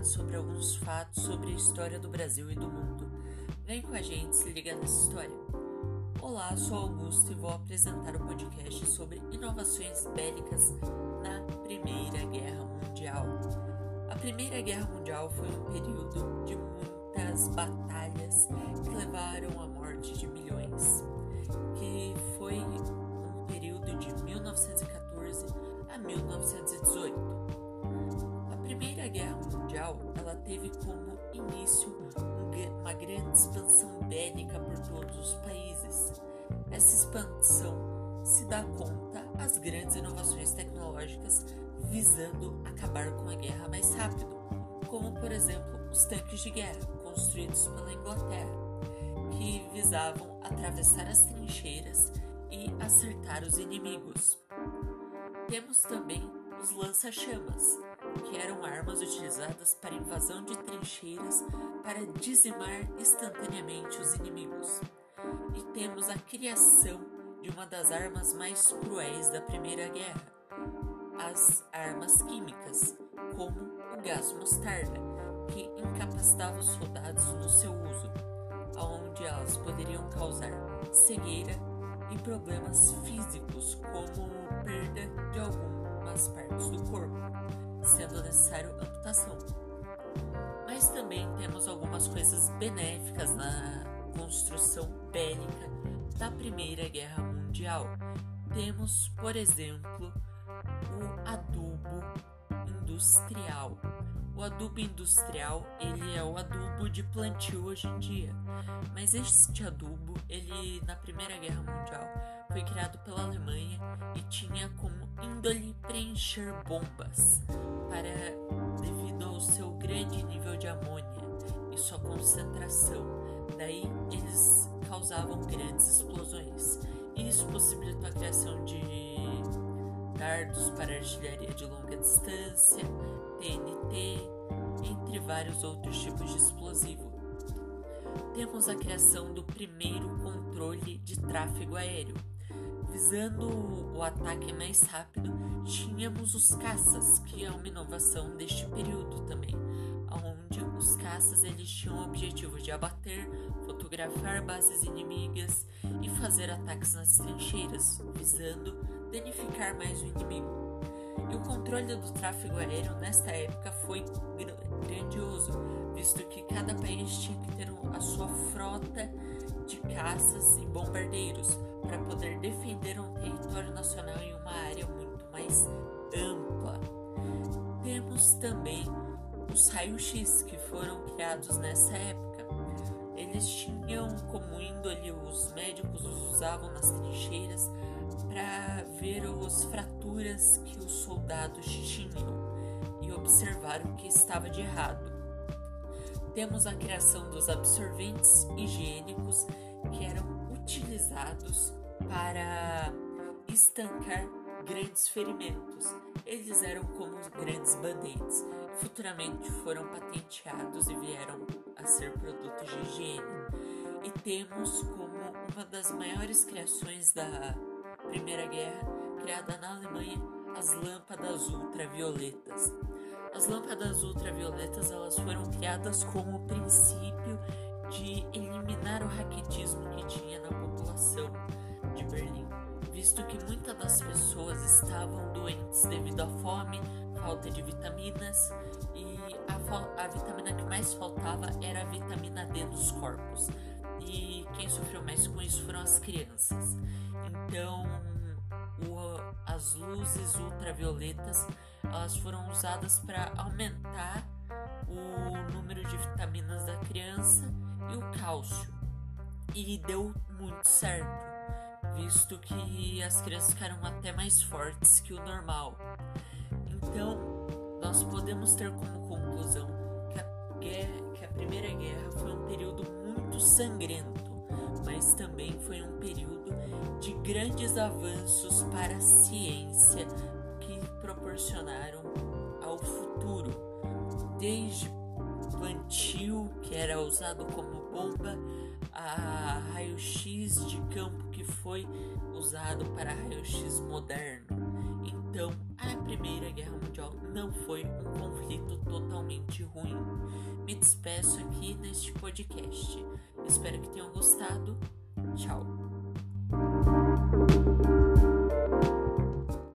contado sobre alguns fatos sobre a história do Brasil e do mundo. Vem com a gente, se liga nessa história. Olá, sou Augusto e vou apresentar o podcast sobre inovações bélicas na Primeira Guerra Mundial. A Primeira Guerra Mundial foi um período de muitas batalhas que levaram à morte de milhões, que foi um período de 1914 a 1918 Primeira Ela teve como início uma grande expansão bélica por todos os países. Essa expansão se dá conta as grandes inovações tecnológicas visando acabar com a guerra mais rápido, como por exemplo os tanques de guerra construídos pela Inglaterra, que visavam atravessar as trincheiras e acertar os inimigos. Temos também os lança-chamas, que eram armas utilizadas para invasão de trincheiras para dizimar instantaneamente os inimigos. E temos a criação de uma das armas mais cruéis da Primeira Guerra, as armas químicas, como o gás mostarda, que incapacitava os soldados no seu uso, onde elas poderiam causar cegueira e problemas físicos, como perda de algumas partes do corpo sendo necessário amputação. Mas também temos algumas coisas benéficas na construção bélica da Primeira Guerra Mundial. Temos, por exemplo, o adubo industrial. O adubo industrial, ele é o adubo de plantio hoje em dia. Mas este adubo, ele na Primeira Guerra Mundial foi criado pela Alemanha e tinha como índole preencher bombas para devido ao seu grande nível de amônia e sua concentração. Daí eles causavam grandes explosões. Isso possibilitou a criação de dardos para artilharia de longa distância, TNT, entre vários outros tipos de explosivo. Temos a criação do primeiro controle de tráfego aéreo, Visando o ataque mais rápido, tínhamos os caças, que é uma inovação deste período também, onde os caças eles tinham o objetivo de abater, fotografar bases inimigas e fazer ataques nas trincheiras, visando danificar mais o inimigo. E o controle do tráfego aéreo nesta época foi grandioso, visto que cada país tinha que ter a sua frota de caças e bombardeiros para poder defender um território nacional em uma área muito mais ampla. Temos também os raios-x que foram criados nessa época. Eles tinham como índole, os médicos os usavam nas trincheiras para ver as fraturas que os soldados tinham e observar o que estava de errado. Temos a criação dos absorventes higiênicos que eram utilizados para estancar grandes ferimentos. Eles eram como grandes band-aids. Futuramente foram patenteados e vieram a ser produtos de higiene. E temos como uma das maiores criações da Primeira Guerra, criada na Alemanha, as lâmpadas ultravioletas. As lâmpadas ultravioletas elas foram criadas como princípio de eliminar o raquetismo que tinha na população de Berlim, visto que muitas das pessoas estavam doentes devido à fome, falta de vitaminas e a, a vitamina que mais faltava era a vitamina D dos corpos. E quem sofreu mais com isso foram as crianças. Então, o, as luzes ultravioletas elas foram usadas para aumentar o número de vitaminas da criança e o cálcio. E deu muito certo, visto que as crianças ficaram até mais fortes que o normal. Então, nós podemos ter como conclusão sangrento, mas também foi um período de grandes avanços para a ciência que proporcionaram ao futuro, desde plantio que era usado como bomba, a raio-x de campo que foi usado para raio-x moderno. Então, a Primeira Guerra Mundial não foi um conflito totalmente ruim. Me despeço aqui neste podcast. Espero que tenham gostado. Tchau.